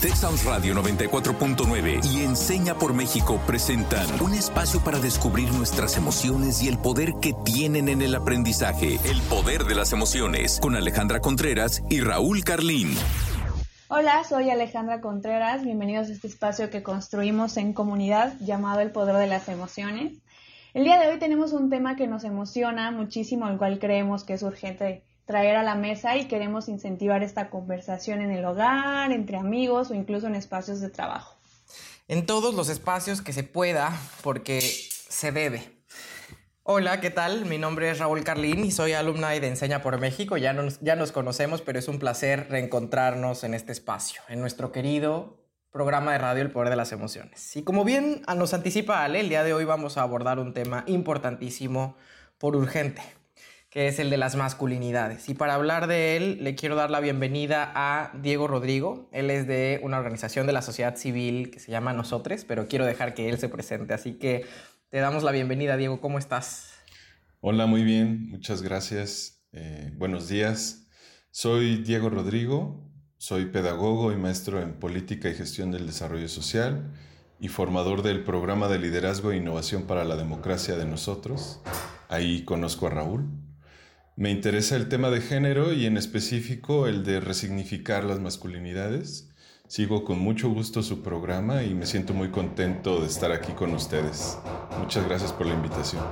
Texas Radio 94.9 y Enseña por México presentan un espacio para descubrir nuestras emociones y el poder que tienen en el aprendizaje. El poder de las emociones con Alejandra Contreras y Raúl Carlín. Hola, soy Alejandra Contreras. Bienvenidos a este espacio que construimos en comunidad llamado El poder de las emociones. El día de hoy tenemos un tema que nos emociona muchísimo, el cual creemos que es urgente traer a la mesa y queremos incentivar esta conversación en el hogar, entre amigos o incluso en espacios de trabajo. En todos los espacios que se pueda, porque se debe. Hola, ¿qué tal? Mi nombre es Raúl Carlín y soy alumna de Enseña por México. Ya nos, ya nos conocemos, pero es un placer reencontrarnos en este espacio, en nuestro querido programa de radio El Poder de las Emociones. Y como bien nos anticipa Ale, el día de hoy vamos a abordar un tema importantísimo por urgente, que es el de las masculinidades. Y para hablar de él, le quiero dar la bienvenida a Diego Rodrigo. Él es de una organización de la sociedad civil que se llama Nosotres, pero quiero dejar que él se presente. Así que te damos la bienvenida, Diego. ¿Cómo estás? Hola, muy bien. Muchas gracias. Eh, buenos días. Soy Diego Rodrigo. Soy pedagogo y maestro en política y gestión del desarrollo social y formador del programa de liderazgo e innovación para la democracia de nosotros. Ahí conozco a Raúl. Me interesa el tema de género y en específico el de resignificar las masculinidades. Sigo con mucho gusto su programa y me siento muy contento de estar aquí con ustedes. Muchas gracias por la invitación.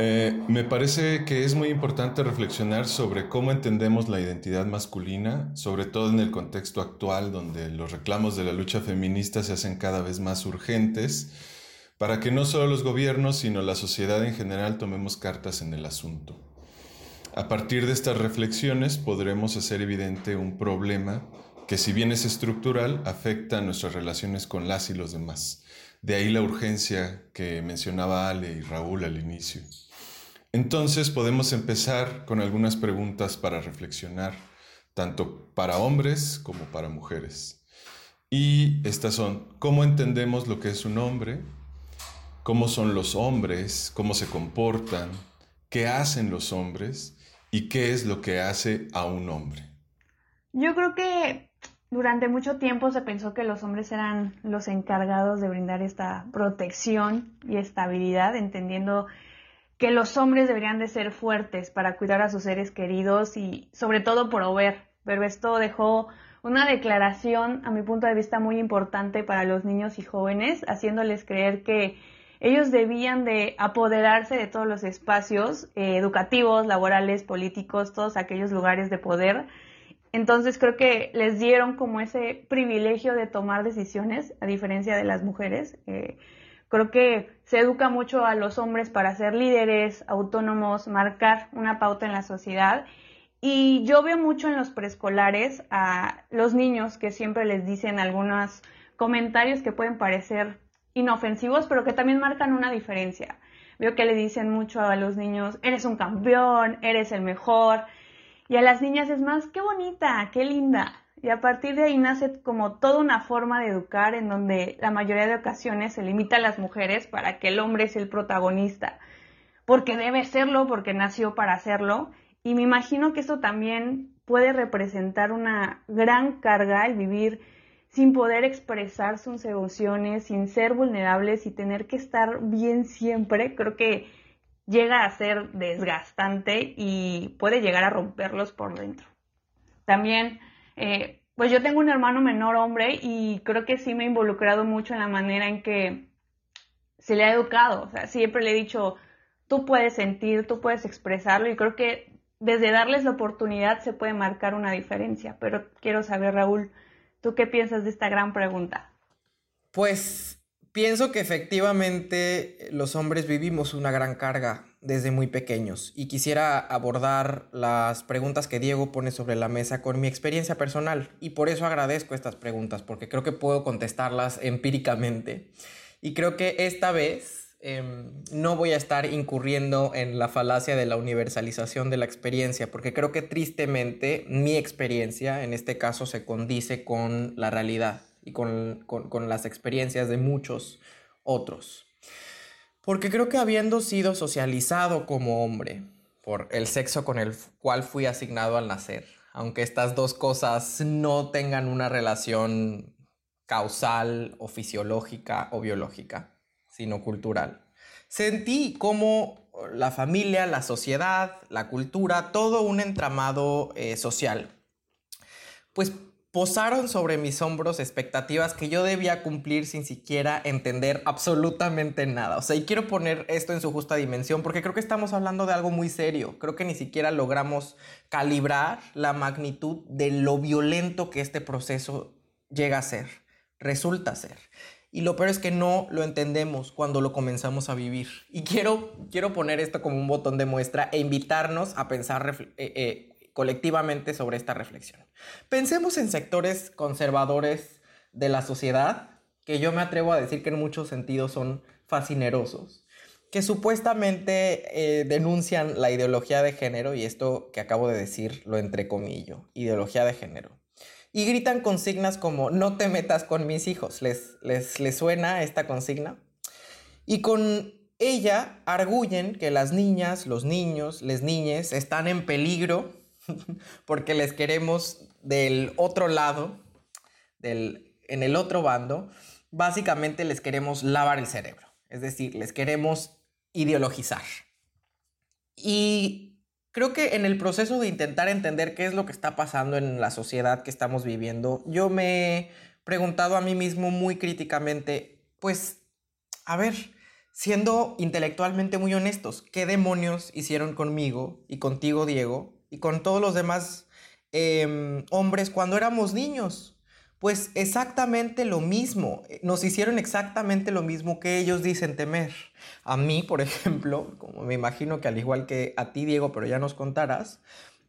Eh, me parece que es muy importante reflexionar sobre cómo entendemos la identidad masculina, sobre todo en el contexto actual donde los reclamos de la lucha feminista se hacen cada vez más urgentes para que no solo los gobiernos, sino la sociedad en general tomemos cartas en el asunto. A partir de estas reflexiones podremos hacer evidente un problema que si bien es estructural, afecta a nuestras relaciones con las y los demás. De ahí la urgencia que mencionaba Ale y Raúl al inicio. Entonces podemos empezar con algunas preguntas para reflexionar, tanto para hombres como para mujeres. Y estas son, ¿cómo entendemos lo que es un hombre? Cómo son los hombres, cómo se comportan, qué hacen los hombres y qué es lo que hace a un hombre. Yo creo que durante mucho tiempo se pensó que los hombres eran los encargados de brindar esta protección y estabilidad, entendiendo que los hombres deberían de ser fuertes para cuidar a sus seres queridos y sobre todo proveer. Pero esto dejó una declaración, a mi punto de vista, muy importante para los niños y jóvenes, haciéndoles creer que ellos debían de apoderarse de todos los espacios eh, educativos, laborales, políticos, todos aquellos lugares de poder. Entonces creo que les dieron como ese privilegio de tomar decisiones, a diferencia de las mujeres. Eh, creo que se educa mucho a los hombres para ser líderes, autónomos, marcar una pauta en la sociedad. Y yo veo mucho en los preescolares a los niños que siempre les dicen algunos comentarios que pueden parecer inofensivos, pero que también marcan una diferencia. Veo que le dicen mucho a los niños, eres un campeón, eres el mejor. Y a las niñas es más, qué bonita, qué linda. Y a partir de ahí nace como toda una forma de educar en donde la mayoría de ocasiones se limita a las mujeres para que el hombre sea el protagonista. Porque debe serlo, porque nació para hacerlo. Y me imagino que esto también puede representar una gran carga el vivir sin poder expresar sus emociones, sin ser vulnerables y tener que estar bien siempre, creo que llega a ser desgastante y puede llegar a romperlos por dentro. También, eh, pues yo tengo un hermano menor hombre y creo que sí me he involucrado mucho en la manera en que se le ha educado. O sea, siempre le he dicho, tú puedes sentir, tú puedes expresarlo y creo que desde darles la oportunidad se puede marcar una diferencia. Pero quiero saber, Raúl, ¿Tú qué piensas de esta gran pregunta? Pues pienso que efectivamente los hombres vivimos una gran carga desde muy pequeños y quisiera abordar las preguntas que Diego pone sobre la mesa con mi experiencia personal y por eso agradezco estas preguntas porque creo que puedo contestarlas empíricamente y creo que esta vez Em, no voy a estar incurriendo en la falacia de la universalización de la experiencia, porque creo que tristemente mi experiencia en este caso se condice con la realidad y con, con las experiencias de muchos otros. Porque creo que habiendo sido socializado como hombre, por el sexo con el cual fui asignado al nacer, aunque estas dos cosas no tengan una relación causal o fisiológica o biológica, sino cultural. Sentí como la familia, la sociedad, la cultura, todo un entramado eh, social, pues posaron sobre mis hombros expectativas que yo debía cumplir sin siquiera entender absolutamente nada. O sea, y quiero poner esto en su justa dimensión porque creo que estamos hablando de algo muy serio. Creo que ni siquiera logramos calibrar la magnitud de lo violento que este proceso llega a ser, resulta ser. Y lo peor es que no lo entendemos cuando lo comenzamos a vivir. Y quiero, quiero poner esto como un botón de muestra e invitarnos a pensar eh, eh, colectivamente sobre esta reflexión. Pensemos en sectores conservadores de la sociedad, que yo me atrevo a decir que en muchos sentidos son fascinerosos, que supuestamente eh, denuncian la ideología de género, y esto que acabo de decir lo entrecomillo, ideología de género. Y gritan consignas como no te metas con mis hijos. ¿Les, les, les suena esta consigna? Y con ella arguyen que las niñas, los niños, les niñes están en peligro porque les queremos del otro lado, del, en el otro bando, básicamente les queremos lavar el cerebro, es decir, les queremos ideologizar. Y creo que en el proceso de intentar entender qué es lo que está pasando en la sociedad que estamos viviendo, yo me he preguntado a mí mismo muy críticamente, pues, a ver, siendo intelectualmente muy honestos, ¿qué demonios hicieron conmigo y contigo, Diego, y con todos los demás em, hombres cuando éramos niños. Pues exactamente lo mismo, nos hicieron exactamente lo mismo que ellos dicen temer. A mí, por ejemplo, como me imagino que al igual que a ti, Diego, pero ya nos contarás,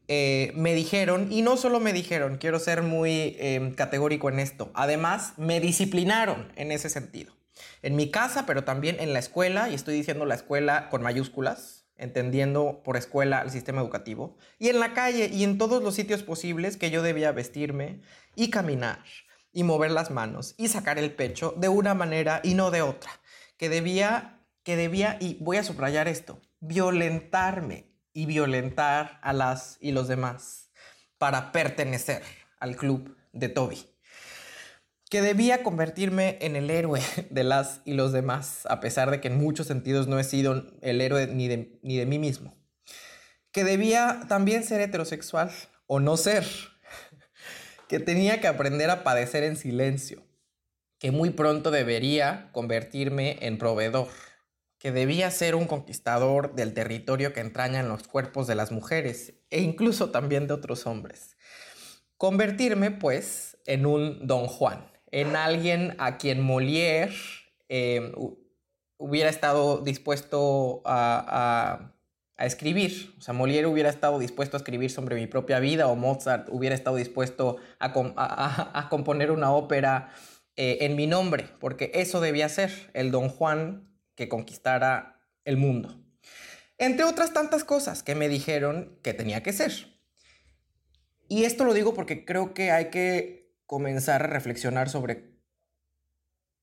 eh, me dijeron, y no solo me dijeron, quiero ser muy em, categórico en esto, además me disciplinaron en ese sentido. En mi casa, pero también en la escuela, y estoy diciendo la escuela con mayúsculas, entendiendo por escuela el sistema educativo, y en la calle y en todos los sitios posibles que yo debía vestirme y caminar y mover las manos y sacar el pecho de una manera y no de otra, que debía, que debía, y voy a subrayar esto, violentarme y violentar a las y los demás para pertenecer al club de Toby que debía convertirme en el héroe de las y los demás, a pesar de que en muchos sentidos no he sido el héroe ni de, ni de mí mismo. Que debía también ser heterosexual o no ser. Que tenía que aprender a padecer en silencio. Que muy pronto debería convertirme en proveedor. Que debía ser un conquistador del territorio que entraña en los cuerpos de las mujeres e incluso también de otros hombres. Convertirme, pues, en un don Juan en alguien a quien Molière em, hubiera estado dispuesto a, escribir. O sea, Molière hubiera estado dispuesto a escribir sobre mi propia vida o Mozart hubiera estado dispuesto a, componer una ópera eh, en mi nombre, porque eso debía ser el don Juan que conquistara el mundo. Entre otras tantas cosas que me dijeron que tenía que ser. Y esto lo digo porque creo que hay que comenzar a reflexionar sobre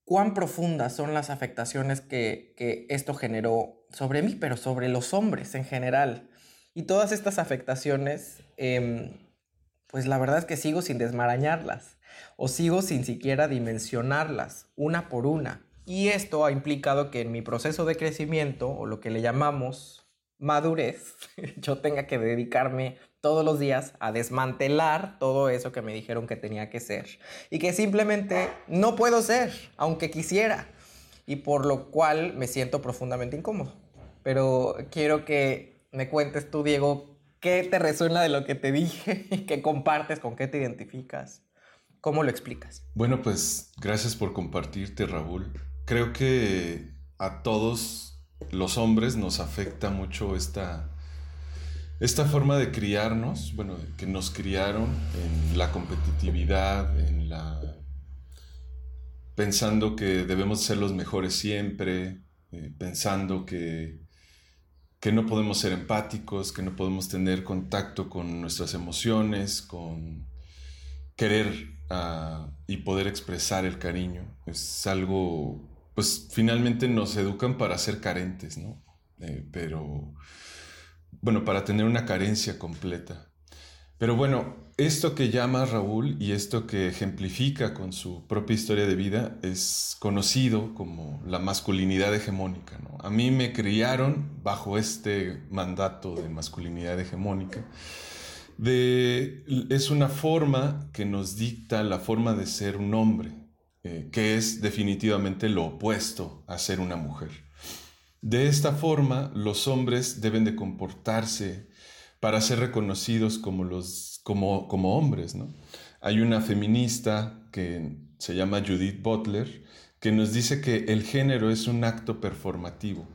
cuán profundas son las afectaciones que, esto generó sobre mí, pero sobre los hombres en general. Y todas estas afectaciones, em, pues la verdad es que sigo sin desmarañarlas o sigo sin siquiera dimensionarlas una por una. Y esto ha implicado que en mi proceso de crecimiento, o lo que le llamamos madurez, yo tenga que dedicarme todos los días a desmantelar todo eso que me dijeron que tenía que ser y que simplemente no puedo ser, aunque quisiera, y por lo cual me siento profundamente incómodo. Pero quiero que me cuentes tú, Diego, qué te resuena de lo que te dije, qué compartes, con qué te identificas, cómo lo explicas. Bueno, pues gracias por compartirte, Raúl. Creo que a todos los hombres nos afecta mucho esta esta forma de criarnos, bueno, que nos criaron en la competitividad, en la pensando que debemos ser los mejores siempre, eh, pensando que, que no podemos ser empáticos, que no podemos tener contacto con nuestras emociones, con querer ah, y poder expresar el cariño. Es algo, pues finalmente nos educan para ser carentes, ¿no? Eh, pero bueno, para tener una carencia completa. Pero bueno, esto que llama Raúl y esto que ejemplifica con su propia historia de vida es conocido como la masculinidad hegemónica. A mí me criaron bajo este mandato de masculinidad hegemónica. Es una forma que nos dicta la forma de ser un hombre, eh, que es definitivamente lo opuesto a ser una mujer. De esta forma, los hombres deben de comportarse para ser reconocidos como, los, como, como hombres. ¿no? Hay una feminista que se llama Judith Butler que nos dice que el género es un acto performativo.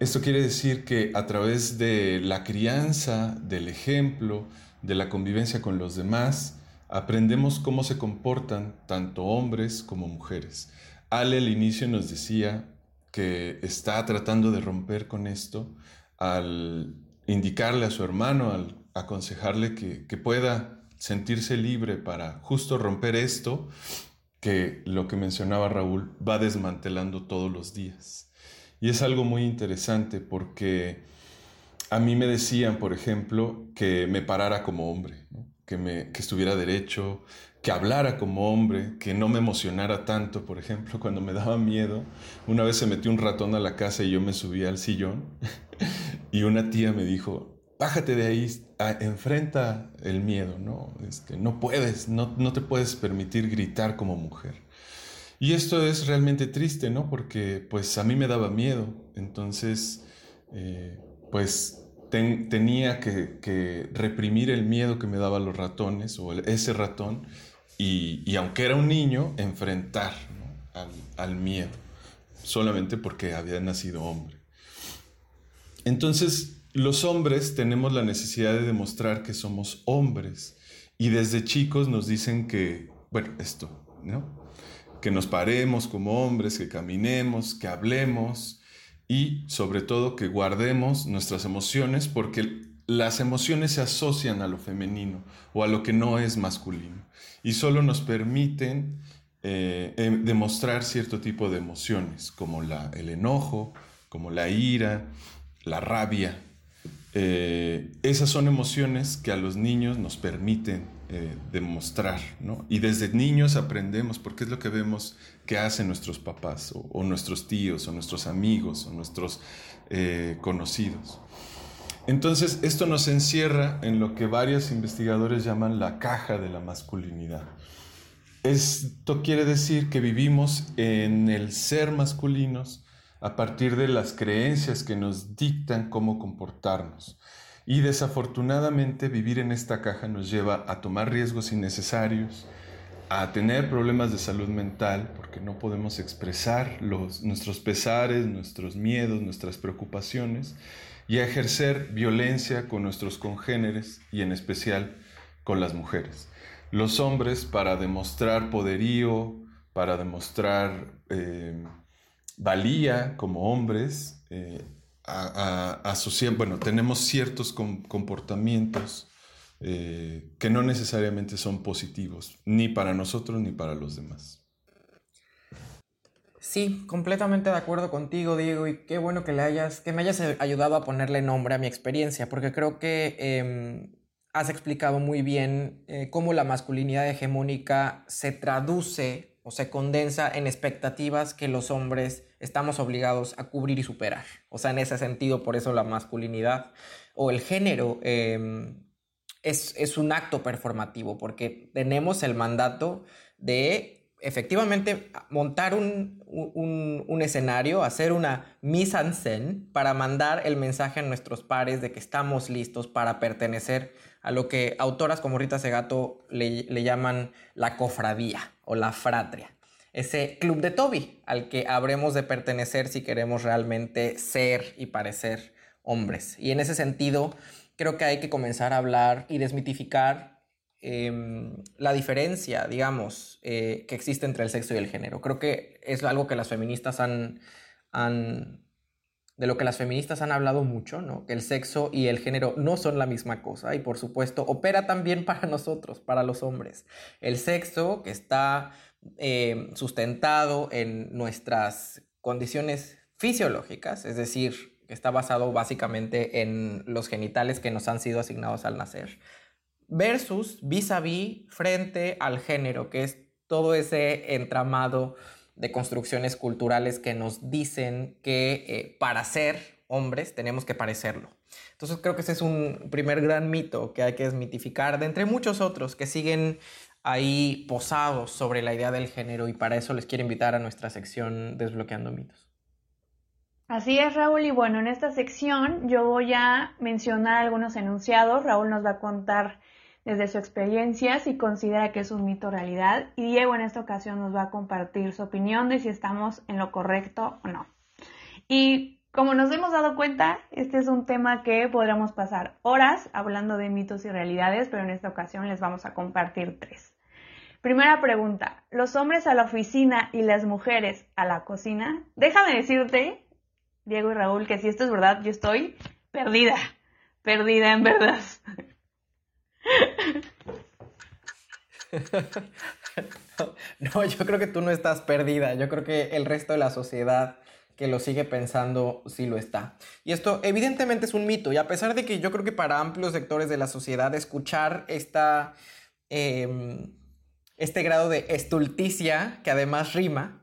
Esto quiere decir que a través de la crianza, del ejemplo, de la convivencia con los demás, aprendemos cómo se comportan tanto hombres como mujeres. Ale al inicio nos decía que está tratando de romper con esto al indicarle a su hermano, al aconsejarle que, que pueda sentirse libre para justo romper esto que lo que mencionaba Raúl va desmantelando todos los días. Y es algo muy interesante porque a mí me decían, por ejemplo, que me parara como hombre, que, me, que estuviera derecho, que hablara como hombre, que no me emocionara tanto, por ejemplo, cuando me daba miedo. Una vez se metió un ratón a la casa y yo me subí al sillón y una tía me dijo, bájate de ahí, enfrenta el miedo, ¿no? Este, no puedes, no, no, te puedes permitir gritar como mujer. Y esto es realmente triste, ¿no? Porque pues a mí me daba miedo, entonces eh, pues tenía que, reprimir el miedo que me daban los ratones o ese ratón y, aunque era un niño, enfrentar al, miedo, solamente porque había nacido hombre. Entonces, los hombres tenemos la necesidad de demostrar que somos hombres y desde chicos nos dicen que, bueno, esto. Que nos paremos como hombres, que caminemos, que hablemos y sobre todo que guardemos nuestras emociones porque las emociones se asocian a lo femenino o a lo que no es masculino y solo nos permiten eh, em, demostrar cierto tipo de emociones como la, el enojo, como la ira, la rabia, eh, esas son emociones que a los niños nos permiten eh, demostrar, ¿no? Y desde niños aprendemos, porque es lo que vemos que hacen nuestros papás, o, nuestros tíos, o nuestros amigos, o nuestros eh, conocidos. Entonces, esto nos encierra en lo que varios investigadores llaman la caja de la masculinidad. Esto quiere decir que vivimos en el ser masculinos, a partir de las creencias que nos dictan cómo comportarnos. Y desafortunadamente vivir en esta caja nos lleva a tomar riesgos innecesarios, a tener problemas de salud mental, porque no podemos expresar nuestros pesares, nuestros miedos, nuestras preocupaciones, y a ejercer violencia con nuestros congéneres y en especial con las mujeres. Los hombres para demostrar poderío, para demostrar eh, valía como hombres, eh, bueno, tenemos ciertos comportamientos eh, que no necesariamente son positivos, ni para nosotros ni para los demás. Sí, completamente de acuerdo contigo, Diego, y qué bueno que, le hayas, que me hayas ayudado a ponerle nombre a mi experiencia, porque creo que em, has explicado muy bien eh, cómo la masculinidad hegemónica se traduce o se condensa en expectativas que los hombres estamos obligados a cubrir y superar. O sea, en ese sentido, por eso la masculinidad o el género em, es, un acto performativo, porque tenemos el mandato de efectivamente montar un, escenario, hacer una mise en scène para mandar el mensaje a nuestros pares de que estamos listos para pertenecer a lo que autoras como Rita Segato le, le llaman la cofradía o la fratria. Ese club de Toby al que habremos de pertenecer si queremos realmente ser y parecer hombres. Y en ese sentido, creo que hay que comenzar a hablar y desmitificar em, la diferencia, digamos, eh, que existe entre el sexo y el género. Creo que es algo que las feministas han, han de lo que las feministas han hablado mucho, ¿no? Que el sexo y el género no son la misma cosa y por supuesto opera también para nosotros, para los hombres. El sexo que está eh, sustentado en nuestras condiciones fisiológicas, es decir, está basado básicamente en los genitales que nos han sido asignados al nacer, versus vis a vis frente al género, que es todo ese entramado de construcciones culturales que nos dicen que eh, para ser hombres tenemos que parecerlo. Entonces creo que ese es un primer gran mito que hay que desmitificar, de entre muchos otros que siguen ahí posados sobre la idea del género y para eso les quiero invitar a nuestra sección Desbloqueando mitos. Así es, Raúl. Y bueno, en esta sección yo voy a mencionar algunos enunciados. Raúl nos va a contar desde su experiencia si considera que es un mito realidad. Y Diego en esta ocasión nos va a compartir su opinión de si estamos en lo correcto o no. Y como nos hemos dado cuenta, este es un tema que podríamos pasar horas hablando de mitos y realidades, pero en esta ocasión les vamos a compartir tres. Primera pregunta, ¿los hombres a la oficina y las mujeres a la cocina? Déjame decirte Diego y Raúl, que si esto es verdad, yo estoy perdida, perdida en verdad. No, yo creo que tú no estás perdida, yo creo que el resto de la sociedad que lo sigue pensando sí lo está. Y esto evidentemente es un mito, y a pesar de que yo creo que para amplios sectores de la sociedad escuchar esta, em, este grado de estulticia, que además rima,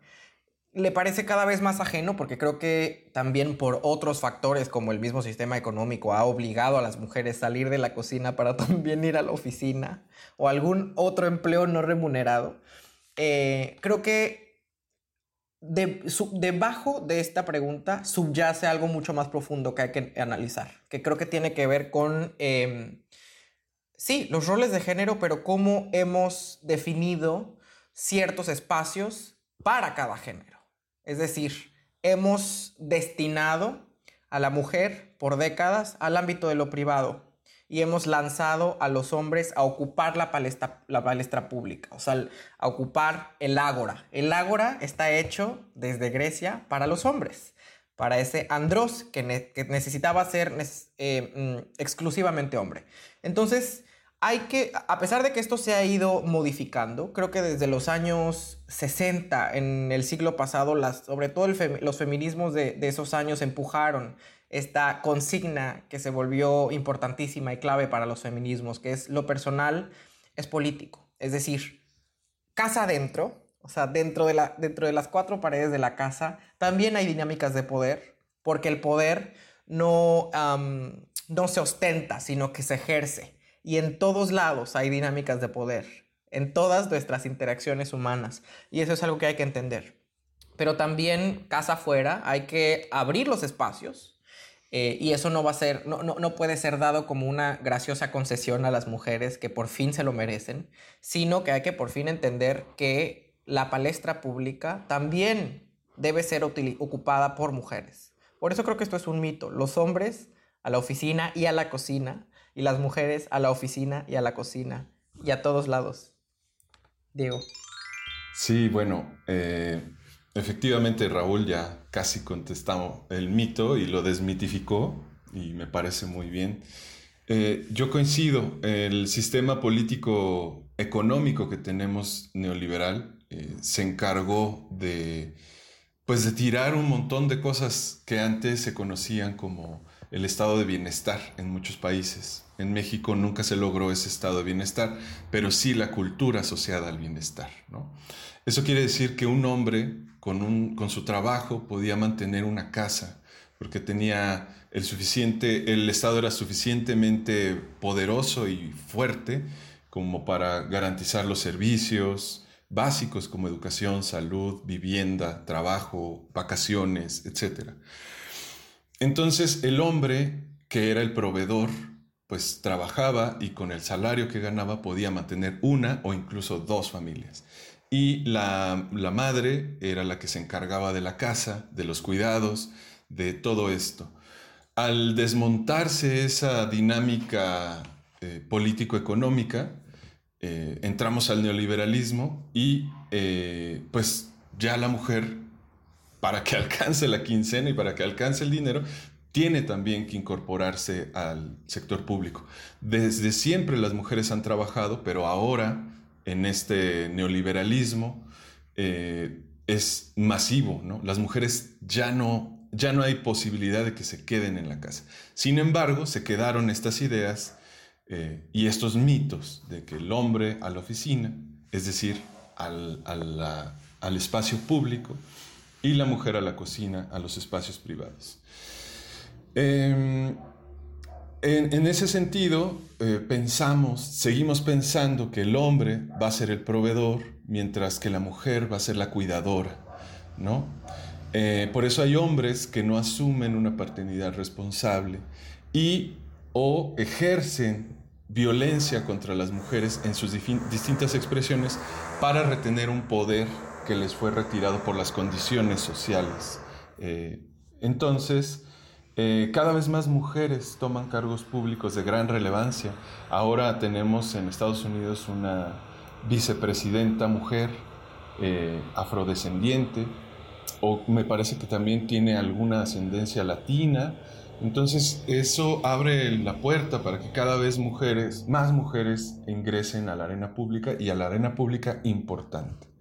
le parece cada vez más ajeno porque creo que también por otros factores como el mismo sistema económico ha obligado a las mujeres a salir de la cocina para también ir a la oficina o algún otro empleo no remunerado. Eh, creo que debajo de esta pregunta subyace algo mucho más profundo que hay que analizar, que creo que tiene que ver con, em, sí, los roles de género, pero cómo hemos definido ciertos espacios para cada género. Es decir, hemos destinado a la mujer por décadas al ámbito de lo privado y hemos lanzado a los hombres a ocupar la palestra, la palestra pública, o sea, a ocupar el ágora. El ágora está hecho desde Grecia para los hombres, para ese andros que, necesitaba ser eh, mm, exclusivamente hombre. Entonces, hay que, a pesar de que esto se ha ido modificando, creo que desde los años 60 en el siglo pasado, sobre todo los feminismos de, esos años empujaron esta consigna que se volvió importantísima y clave para los feminismos, que es lo personal es político. Es decir, casa adentro, o sea, dentro de, dentro de las cuatro paredes de la casa, también hay dinámicas de poder, porque el poder no, no se ostenta, sino que se ejerce. Y en todos lados hay dinámicas de poder, en todas nuestras interacciones humanas. Y eso es algo que hay que entender. Pero también, casa afuera, hay que abrir los espacios. Eh, y eso no va a ser, no, no puede ser dado como una graciosa concesión a las mujeres que por fin se lo merecen, sino que hay que por fin entender que la palestra pública también debe ser ocupada por mujeres. Por eso creo que esto es un mito. Los hombres a la oficina y a la cocina y las mujeres a la oficina y a la cocina y a todos lados. Diego. Sí, bueno, eh, efectivamente Raúl ya casi contestó el mito y lo desmitificó y me parece muy bien. Eh, yo coincido, el sistema político económico que tenemos neoliberal eh, se encargó de, pues, de tirar un montón de cosas que antes se conocían como el estado de bienestar en muchos países. En México nunca se logró ese estado de bienestar, pero sí la cultura asociada al bienestar. Eso quiere decir que un hombre con, con su trabajo podía mantener una casa, porque tenía el suficiente, el Estado era suficientemente poderoso y fuerte como para garantizar los servicios básicos como educación, salud, vivienda, trabajo, vacaciones, etc. Entonces el hombre, que era el proveedor, pues trabajaba y con el salario que ganaba podía mantener una o incluso dos familias. Y la, madre era la que se encargaba de la casa, de los cuidados, de todo esto. Al desmontarse esa dinámica eh, político-económica, eh, entramos al neoliberalismo y eh, pues ya la mujer, para que alcance la quincena y para que alcance el dinero, tiene también que incorporarse al sector público. Desde siempre las mujeres han trabajado, pero ahora en este neoliberalismo eh, es masivo. ¿no? Las mujeres ya no, ya no hay posibilidad de que se queden en la casa. Sin embargo, se quedaron estas ideas eh, y estos mitos de que el hombre a la oficina, es decir, al, al espacio público, y la mujer a la cocina, a los espacios privados. Em, en, ese sentido, eh, pensamos, seguimos pensando que el hombre va a ser el proveedor, mientras que la mujer va a ser la cuidadora, ¿no? Eh, por eso hay hombres que no asumen una paternidad responsable y o ejercen violencia contra las mujeres en sus distintas expresiones para retener un poder que les fue retirado por las condiciones sociales. Eh, entonces, eh, cada vez más mujeres toman cargos públicos de gran relevancia. Ahora tenemos en Estados Unidos una vicepresidenta mujer eh, afrodescendiente, o me parece que también tiene alguna ascendencia latina. Entonces eso abre la puerta para que cada vez mujeres, más mujeres ingresen a la arena pública y a la arena pública importante.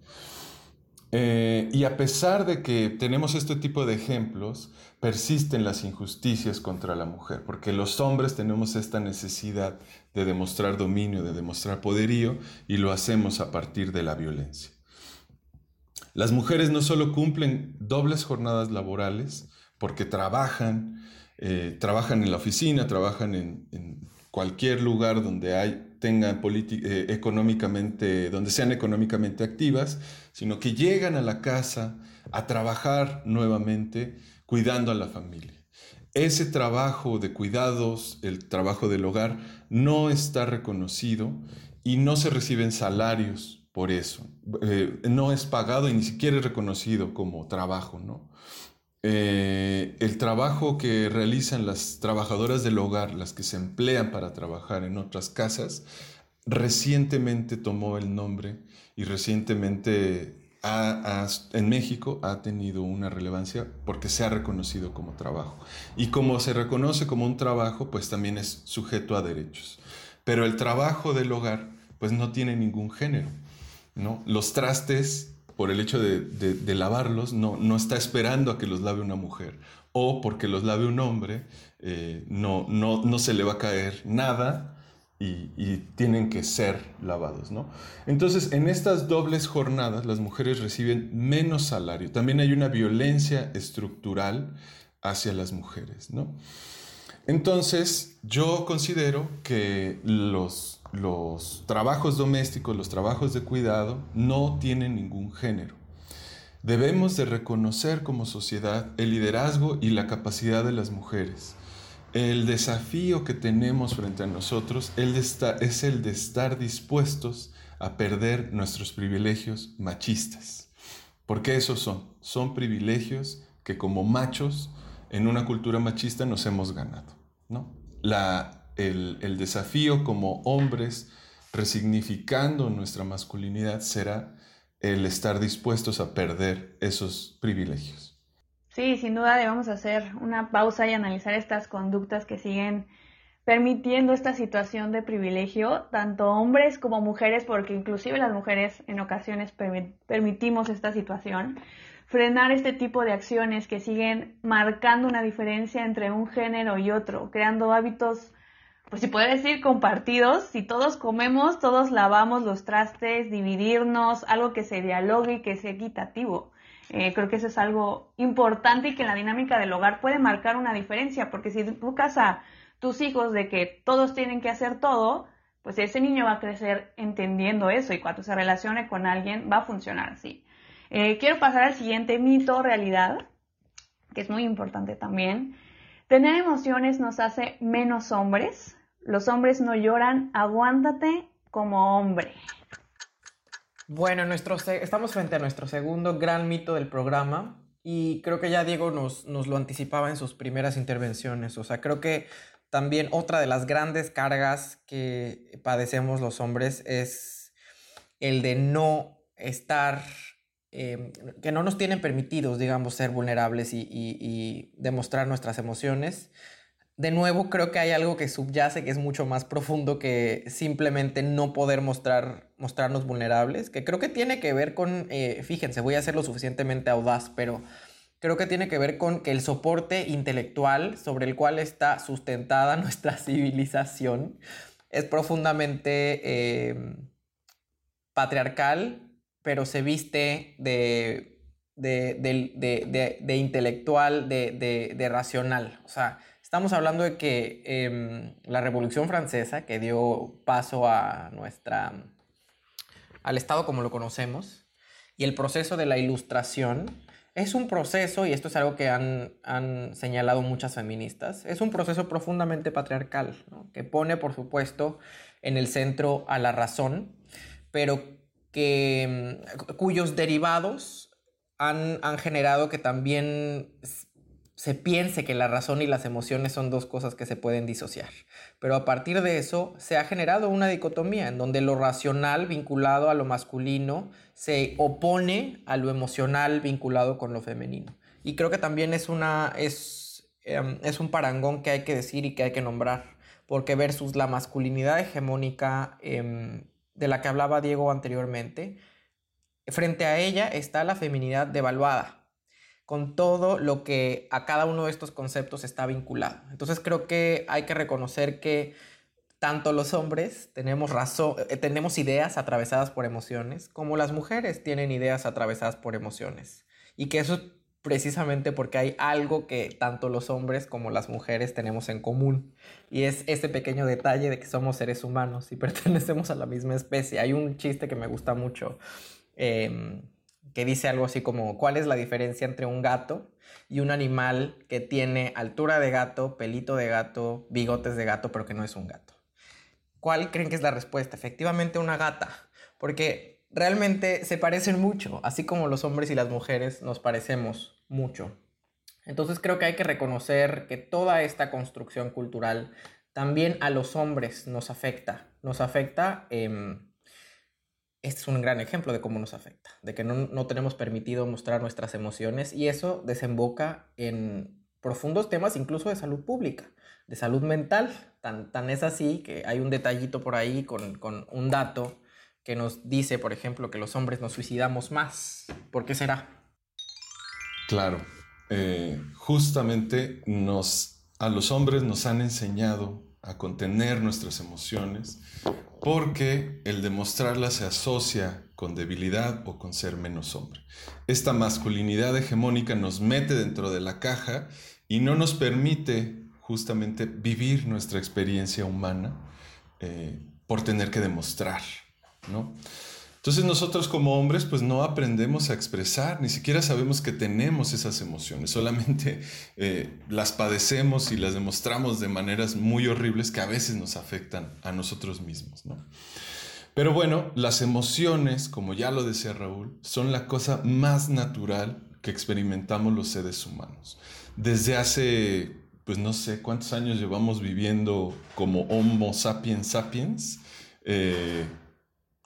Eh, y a pesar de que tenemos este tipo de ejemplos, persisten las injusticias contra la mujer, porque los hombres tenemos esta necesidad de demostrar dominio, de demostrar poderío, y lo hacemos a partir de la violencia. Las mujeres no solo cumplen dobles jornadas laborales, porque trabajan, eh, trabajan en la oficina, trabajan en, en cualquier lugar donde hay tengan eh, donde sean económicamente activas, sino que llegan a la casa a trabajar nuevamente cuidando a la familia. Ese trabajo de cuidados, el trabajo del hogar, no está reconocido y no se reciben salarios por eso. Eh, no es pagado y ni siquiera es reconocido como trabajo, ¿no? Eh, el trabajo que realizan las trabajadoras del hogar, las que se emplean para trabajar en otras casas, recientemente tomó el nombre y recientemente en México ha tenido una relevancia porque se ha reconocido como trabajo. Y como se reconoce como un trabajo, pues también es sujeto a derechos. Pero el trabajo del hogar, pues no tiene ningún género. ¿no? Los trastes por el hecho de, lavarlos, no, no, está esperando a que los lave una mujer. O porque los lave un hombre, eh, no, no, no, se le va a caer nada y, y, tienen que ser lavados. ¿no? Entonces, en estas dobles jornadas, las mujeres reciben menos salario. También hay una violencia estructural hacia las mujeres. ¿no? Entonces, yo considero que los los trabajos domésticos, los trabajos de cuidado, no tienen ningún género. Debemos de reconocer como sociedad el liderazgo y la capacidad de las mujeres. El desafío que tenemos frente a nosotros es el de estar dispuestos a perder nuestros privilegios machistas. Porque esos son, son privilegios que como machos en una cultura machista nos hemos ganado. ¿no? La el, desafío como hombres, resignificando nuestra masculinidad, será el estar dispuestos a perder esos privilegios. Sí, sin duda debemos hacer una pausa y analizar estas conductas que siguen permitiendo esta situación de privilegio, tanto hombres como mujeres, porque inclusive las mujeres en ocasiones permitimos esta situación, frenar este tipo de acciones que siguen marcando una diferencia entre un género y otro, creando hábitos pues si puede decir compartidos, si todos comemos, todos lavamos los trastes, dividirnos, algo que se dialogue y que sea equitativo. Eh, creo que eso es algo importante y que en la dinámica del hogar puede marcar una diferencia, porque si educas a tus hijos de que todos tienen que hacer todo, pues ese niño va a crecer entendiendo eso y cuando se relacione con alguien va a funcionar así. Eh, quiero pasar al siguiente mito realidad, que es muy importante también. Tener emociones nos hace menos hombres. Los hombres no lloran, aguántate como hombre. Bueno, estamos frente a nuestro segundo gran mito del programa y creo que ya Diego nos, nos lo anticipaba en sus primeras intervenciones. O sea, creo que también otra de las grandes cargas que padecemos los hombres es el de no estar Em, que no nos tienen permitidos, digamos, ser vulnerables y, demostrar nuestras emociones. De nuevo, creo que hay algo que subyace que es mucho más profundo que simplemente no poder mostrar, mostrarnos vulnerables, que creo que tiene que ver con, eh, fíjense, voy a ser lo suficientemente audaz, pero creo que tiene que ver con que el soporte intelectual sobre el cual está sustentada nuestra civilización es profundamente eh, patriarcal, pero se viste de, de, intelectual, de, racional. O sea, estamos hablando de que em, la Revolución Francesa, que dio paso a nuestra, al Estado como lo conocemos, y el proceso de la Ilustración, es un proceso, y esto es algo que han, señalado muchas feministas, es un proceso profundamente patriarcal, que pone, por supuesto, en el centro a la razón, pero que, mm, cuyos derivados han, generado que también se piense que la razón y las emociones son dos cosas que se pueden disociar. Pero a partir de eso se ha generado una dicotomía en donde lo racional vinculado a lo masculino se opone a lo emocional vinculado con lo femenino. Y creo que también es, una, es, em, es un parangón que hay que decir y que hay que nombrar, porque versus la masculinidad hegemónica em, de la que hablaba Diego anteriormente, frente a ella está la feminidad devaluada, con todo lo que a cada uno de estos conceptos está vinculado. Entonces creo que hay que reconocer que tanto los hombres tenemos razón, eh, tenemos ideas atravesadas por emociones, como las mujeres tienen ideas atravesadas por emociones. Y que eso es precisamente porque hay algo que tanto los hombres como las mujeres tenemos en común. Y es ese pequeño detalle de que somos seres humanos y pertenecemos a la misma especie. Hay un chiste que me gusta mucho em, que dice algo así como, ¿cuál es la diferencia entre un gato y un animal que tiene altura de gato, pelito de gato, bigotes de gato, pero que no es un gato? ¿Cuál creen que es la respuesta? Efectivamente una gata, porque realmente se parecen mucho, así como los hombres y las mujeres nos parecemos mucho. Entonces creo que hay que reconocer que toda esta construcción cultural también a los hombres nos afecta. Nos afecta, em, este es un gran ejemplo de cómo nos afecta, de que no, no tenemos permitido mostrar nuestras emociones y eso desemboca en profundos temas incluso de salud pública, de salud mental. Tan, tan es así que hay un detallito por ahí con, con un dato que nos dice, por ejemplo, que los hombres nos suicidamos más. ¿Por qué será? Claro, eh, justamente nos, a los hombres nos han enseñado a contener nuestras emociones porque el demostrarlas se asocia con debilidad o con ser menos hombre. Esta masculinidad hegemónica nos mete dentro de la caja y no nos permite justamente vivir nuestra experiencia humana eh, por tener que demostrar, ¿no? Entonces nosotros como hombres pues no aprendemos a expresar, ni siquiera sabemos que tenemos esas emociones, solamente eh, las padecemos y las demostramos de maneras muy horribles que a veces nos afectan a nosotros mismos. Pero bueno, las emociones, como ya lo decía Raúl, son la cosa más natural que experimentamos los seres humanos. Desde hace, pues no sé cuántos años llevamos viviendo como Homo sapiens sapiens. Eh,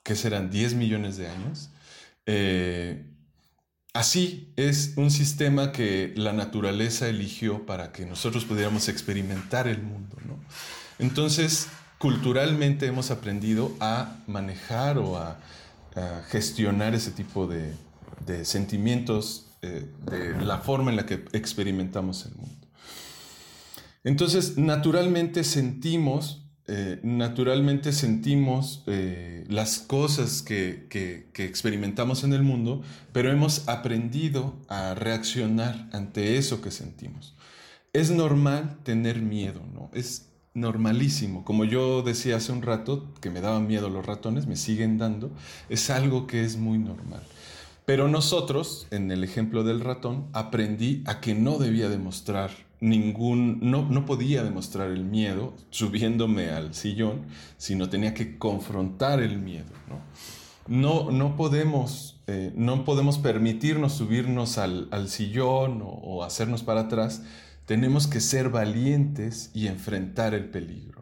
que serán 10 millones de años. Eh, así es un sistema que la naturaleza eligió para que nosotros pudiéramos experimentar el mundo. Entonces, culturalmente hemos aprendido a manejar o a, gestionar ese tipo de, sentimientos, eh, de la forma en la que experimentamos el mundo. Entonces, naturalmente sentimos eh, naturalmente sentimos eh, las cosas que, experimentamos en el mundo, pero hemos aprendido a reaccionar ante eso que sentimos. Es normal tener miedo, ¿no? Es normalísimo. Como yo decía hace un rato, que me daban miedo los ratones, me siguen dando, es algo que es muy normal. Pero nosotros, en el ejemplo del ratón, aprendí a que no debía demostrar ningún, no, no podía demostrar el miedo subiéndome al sillón, sino tenía que confrontar el miedo. No, no, podemos, eh, no podemos permitirnos subirnos al, sillón o, hacernos para atrás. Tenemos que ser valientes y enfrentar el peligro,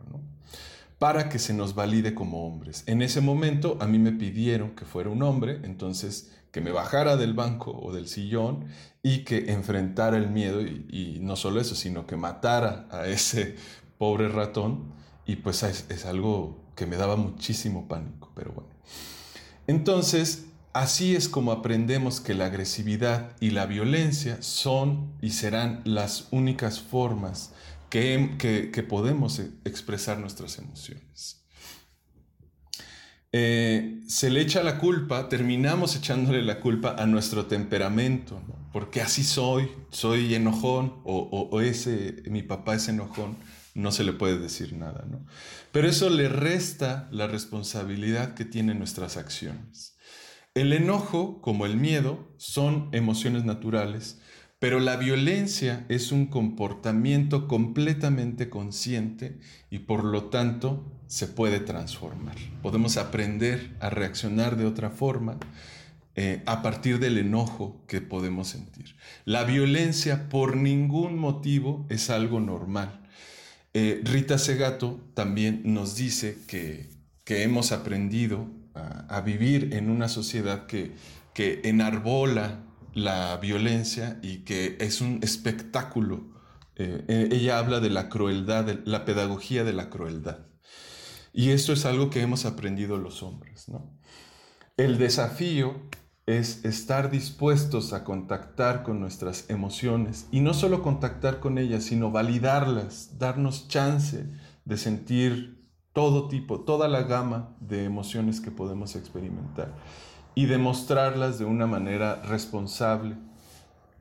para que se nos valide como hombres. En ese momento a mí me pidieron que fuera un hombre, entonces que me bajara del banco o del sillón y que enfrentara el miedo y, no solo eso, sino que matara a ese pobre ratón y pues es, algo que me daba muchísimo pánico, pero bueno. Entonces, así es como aprendemos que la agresividad y la violencia son y serán las únicas formas que, podemos e, expresar nuestras emociones. Eh, se le echa la culpa, terminamos echándole la culpa a nuestro temperamento, porque así soy, soy enojón, o, ese, mi papá es enojón, no se le puede decir nada, ¿no? Pero eso le resta la responsabilidad que tienen nuestras acciones. El enojo, como el miedo, son emociones naturales, pero la violencia es un comportamiento completamente consciente y por lo tanto se puede transformar. Podemos aprender a reaccionar de otra forma eh, a partir del enojo que podemos sentir. La violencia por ningún motivo es algo normal. Eh, Rita Segato también nos dice que, hemos aprendido a, vivir en una sociedad que, que enarbola la violencia y que es un espectáculo. Eh, eh, ella habla de la crueldad, la pedagogía de la crueldad. Y esto es algo que hemos aprendido los hombres. El desafío es estar dispuestos a contactar con nuestras emociones y no solo contactar con ellas, sino validarlas, darnos chance de sentir todo tipo, toda la gama de emociones que podemos experimentar y demostrarlas de una manera responsable,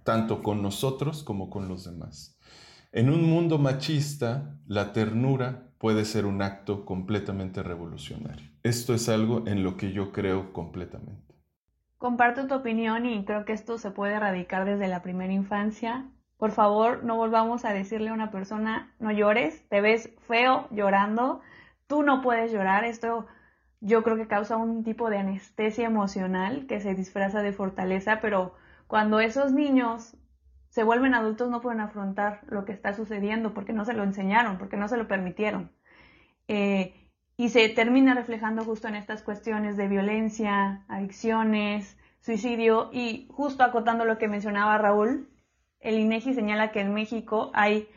tanto con nosotros como con los demás. En un mundo machista, la ternura puede ser un acto completamente revolucionario. Esto es algo en lo que yo creo completamente. Comparto tu opinión y creo que esto se puede erradicar desde la primera infancia. Por favor, no volvamos a decirle a una persona, no llores, te ves feo llorando, tú no puedes llorar, esto yo creo que causa un tipo de anestesia emocional que se disfraza de fortaleza, pero cuando esos niños se vuelven adultos no pueden afrontar lo que está sucediendo porque no se lo enseñaron, porque no se lo permitieron. Eh, y se termina reflejando justo en estas cuestiones de violencia, adicciones, suicidio y justo acotando lo que mencionaba Raúl, el INEGI señala que en México hay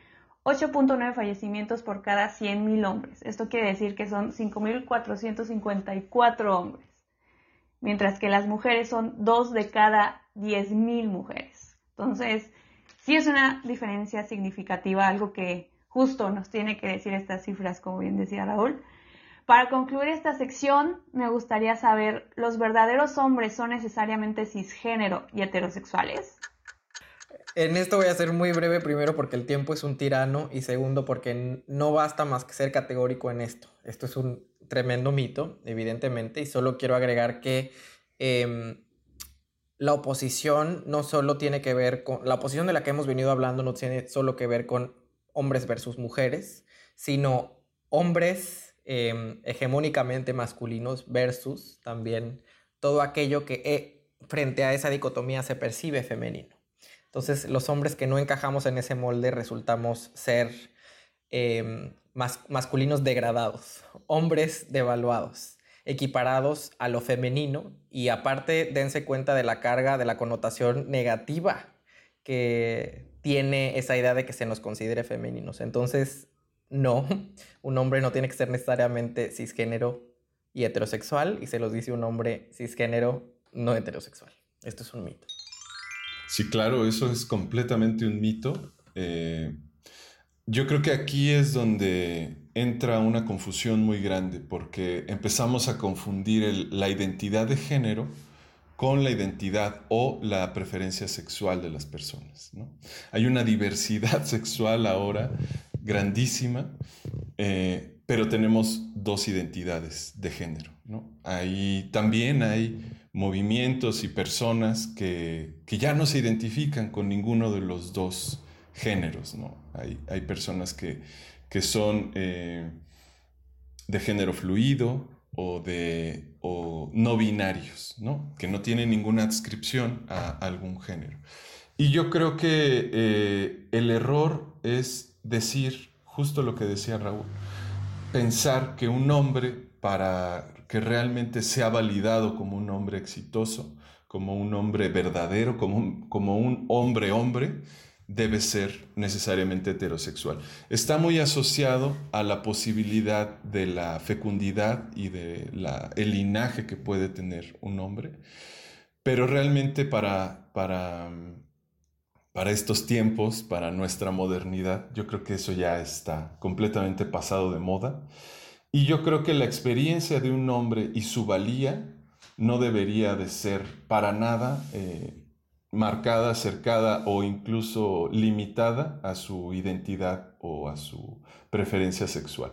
8.9 fallecimientos por cada 100.000 hombres. Esto quiere decir que son 5.454 hombres, mientras que las mujeres son 2 de cada 10.000 mujeres. Entonces, sí es una diferencia significativa, algo que justo nos tiene que decir estas cifras, como bien decía Raúl. Para concluir esta sección, me gustaría saber, ¿los verdaderos hombres son necesariamente cisgénero y heterosexuales? En esto voy a ser muy breve, primero porque el tiempo es un tirano y segundo porque no basta más que ser categórico en esto. Esto es un tremendo mito, evidentemente, y solo quiero agregar que em, la oposición no solo tiene que ver con, la oposición de la que hemos venido hablando no tiene solo que ver con hombres versus mujeres, sino hombres em, hegemónicamente masculinos versus también todo aquello que eh, frente a esa dicotomía se percibe femenino. Entonces, los hombres que no encajamos en ese molde resultamos ser em, masculinos degradados, hombres devaluados, equiparados a lo femenino y aparte dense cuenta de la carga, de la connotación negativa que tiene esa idea de que se nos considere femeninos. Entonces, no, un hombre no tiene que ser necesariamente cisgénero y heterosexual y se los dice un hombre cisgénero no heterosexual. Esto es un mito. Sí, claro, eso es completamente un mito. Eh, yo creo que aquí es donde entra una confusión muy grande, porque empezamos a confundir la identidad de género con la identidad o la preferencia sexual de las personas. Hay una diversidad sexual ahora grandísima, eh, pero tenemos dos identidades de género. Ahí también hay movimientos y personas que, ya no se identifican con ninguno de los dos géneros. ¿no? Hay, personas que, son eh, de género fluido o, de, no binarios, ¿no? que no tienen ninguna adscripción a algún género. Y yo creo que eh, el error es decir justo lo que decía Raúl, pensar que un hombre para que realmente sea validado como un hombre exitoso, como un hombre verdadero, como un, como un hombre hombre, debe ser necesariamente heterosexual. Está muy asociado a la posibilidad de la fecundidad y de el linaje que puede tener un hombre, pero realmente para, para, para estos tiempos, para nuestra modernidad, yo creo que eso ya está completamente pasado de moda. Y yo creo que la experiencia de un hombre y su valía no debería de ser para nada eh, marcada, cercada o incluso limitada a su identidad o a su preferencia sexual.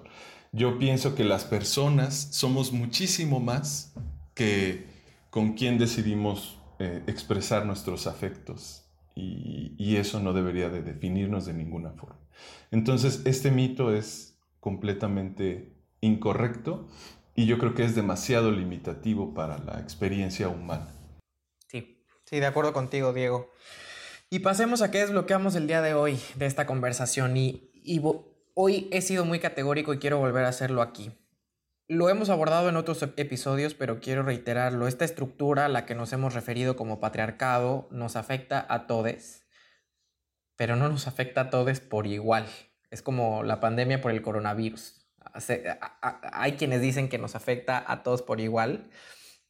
Yo pienso que las personas somos muchísimo más que con quien decidimos eh, expresar nuestros afectos y, y eso no debería de definirnos de ninguna forma. Entonces, este mito es completamente incorrecto y yo creo que es demasiado limitativo para la experiencia humana. Sí, sí, de acuerdo contigo, Diego. Y pasemos a qué desbloqueamos el día de hoy de esta conversación y, y hoy he sido muy categórico y quiero volver a hacerlo aquí. Lo hemos abordado en otros episodios, pero quiero reiterarlo. Esta estructura a la que nos hemos referido como patriarcado nos afecta a todos, pero no nos afecta a todos por igual. Es como la pandemia por el coronavirus. Hay quienes dicen que nos afecta a todos por igual,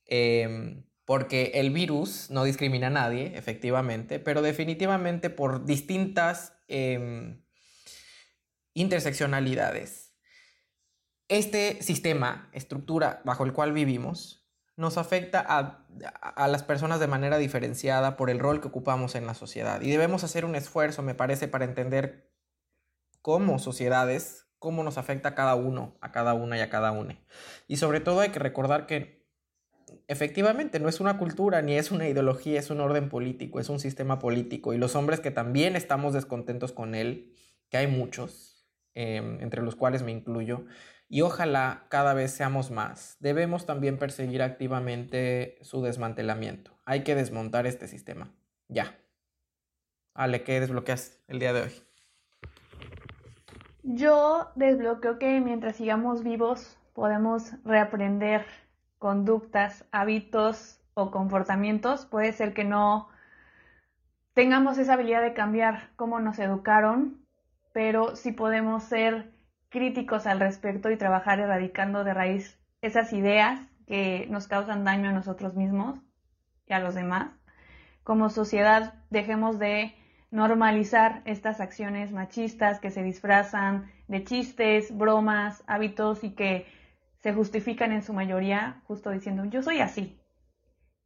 em, porque el virus no discrimina a nadie, efectivamente, pero definitivamente por distintas em, interseccionalidades este sistema, estructura bajo el cual vivimos, nos afecta a, las personas de manera diferenciada por el rol que ocupamos en la sociedad. Y debemos hacer un esfuerzo, me parece, para entender cómo sociedades, cómo nos afecta a cada uno, a cada una y a cada una. Y sobre todo hay que recordar que efectivamente no es una cultura ni es una ideología, es un orden político, es un sistema político. Y los hombres que también estamos descontentos con él, que hay muchos, em, entre los cuales me incluyo, y ojalá cada vez seamos más. Debemos también perseguir activamente su desmantelamiento. Hay que desmontar este sistema. Ya. Ale, ¿qué desbloqueas el día de hoy? Yo desbloqueo que mientras sigamos vivos podemos reaprender conductas, hábitos o comportamientos. Puede ser que no tengamos esa habilidad de cambiar cómo nos educaron, pero sí podemos ser críticos al respecto y trabajar erradicando de raíz esas ideas que nos causan daño a nosotros mismos y a los demás. Como sociedad dejemos de normalizar estas acciones machistas que se disfrazan de chistes, bromas, hábitos y que se justifican en su mayoría justo diciendo yo soy así.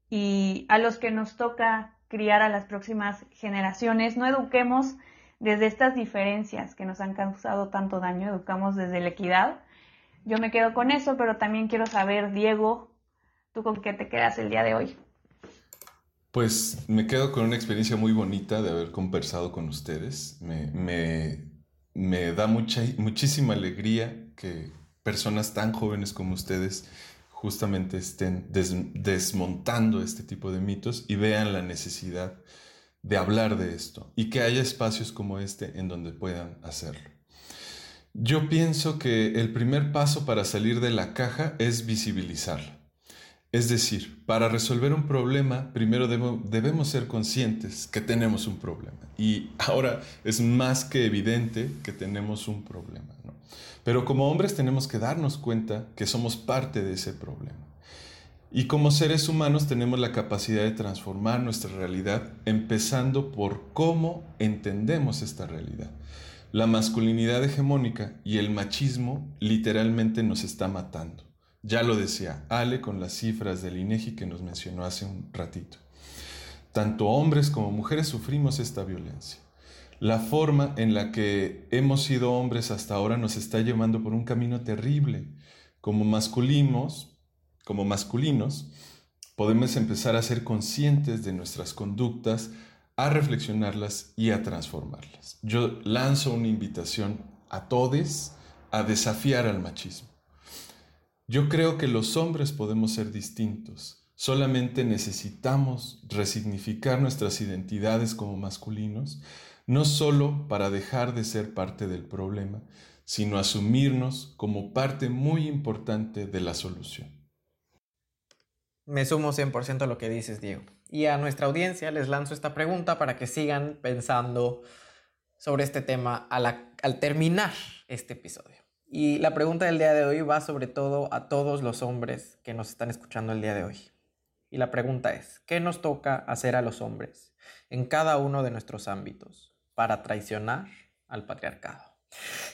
Y a los que nos toca criar a las próximas generaciones, no eduquemos desde estas diferencias que nos han causado tanto daño, educamos desde la equidad. Yo me quedo con eso, pero también quiero saber, Diego, ¿tú con qué te quedas el día de hoy? Pues me quedo con una experiencia muy bonita de haber conversado con ustedes. Me, da mucha, muchísima alegría que personas tan jóvenes como ustedes justamente estén desmontando este tipo de mitos y vean la necesidad de hablar de esto y que haya espacios como este en donde puedan hacerlo. Yo pienso que el primer paso para salir de la caja es visibilizarla. Es decir, para resolver un problema, primero debemos ser conscientes que tenemos un problema. Y ahora es más que evidente que tenemos un problema. Pero como hombres tenemos que darnos cuenta que somos parte de ese problema. Y como seres humanos tenemos la capacidad de transformar nuestra realidad, empezando por cómo entendemos esta realidad. La masculinidad hegemónica y el machismo literalmente nos está matando. Ya lo decía Ale con las cifras del INEGI que nos mencionó hace un ratito. Tanto hombres como mujeres sufrimos esta violencia. La forma en la que hemos sido hombres hasta ahora nos está llevando por un camino terrible. Como masculinos, como masculinos, podemos empezar a ser conscientes de nuestras conductas, a reflexionarlas y a transformarlas. Yo lanzo una invitación a todos a desafiar al machismo. Yo creo que los hombres podemos ser distintos, solamente necesitamos resignificar nuestras identidades como masculinos, no solo para dejar de ser parte del problema, sino asumirnos como parte muy importante de la solución. Me sumo 100% a lo que dices, Diego. Y a nuestra audiencia les lanzo esta pregunta para que sigan pensando sobre este tema al, al terminar este episodio. Y la pregunta del día de hoy va sobre todo a todos los hombres que nos están escuchando el día de hoy. Y la pregunta es, ¿qué nos toca hacer a los hombres en cada uno de nuestros ámbitos para traicionar al patriarcado?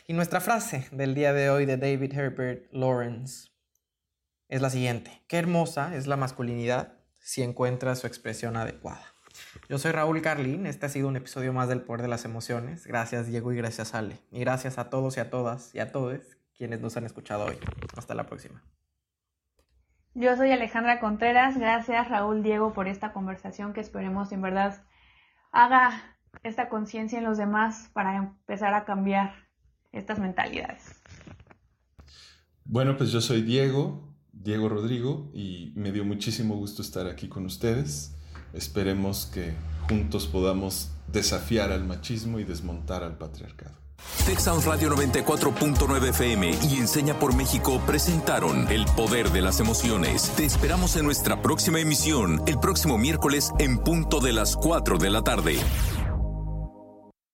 Y nuestra frase del día de hoy de David Herbert Lawrence es la siguiente. Qué hermosa es la masculinidad si encuentra su expresión adecuada. Yo soy Raúl Carlín, este ha sido un episodio más del Poder de las Emociones. Gracias Diego y gracias Ale. Y gracias a todos y a todas y a todos quienes nos han escuchado hoy. Hasta la próxima. Yo soy Alejandra Contreras. Gracias Raúl Diego por esta conversación que esperemos en verdad haga esta conciencia en los demás para empezar a cambiar estas mentalidades. Bueno, pues yo soy Diego, Diego Rodrigo, y me dio muchísimo gusto estar aquí con ustedes. Esperemos que juntos podamos desafiar al machismo y desmontar al patriarcado. Texas Radio 94.9 FM y Enseña por México presentaron El Poder de las Emociones. Te esperamos en nuestra próxima emisión, el próximo miércoles en punto de las 4 de la tarde.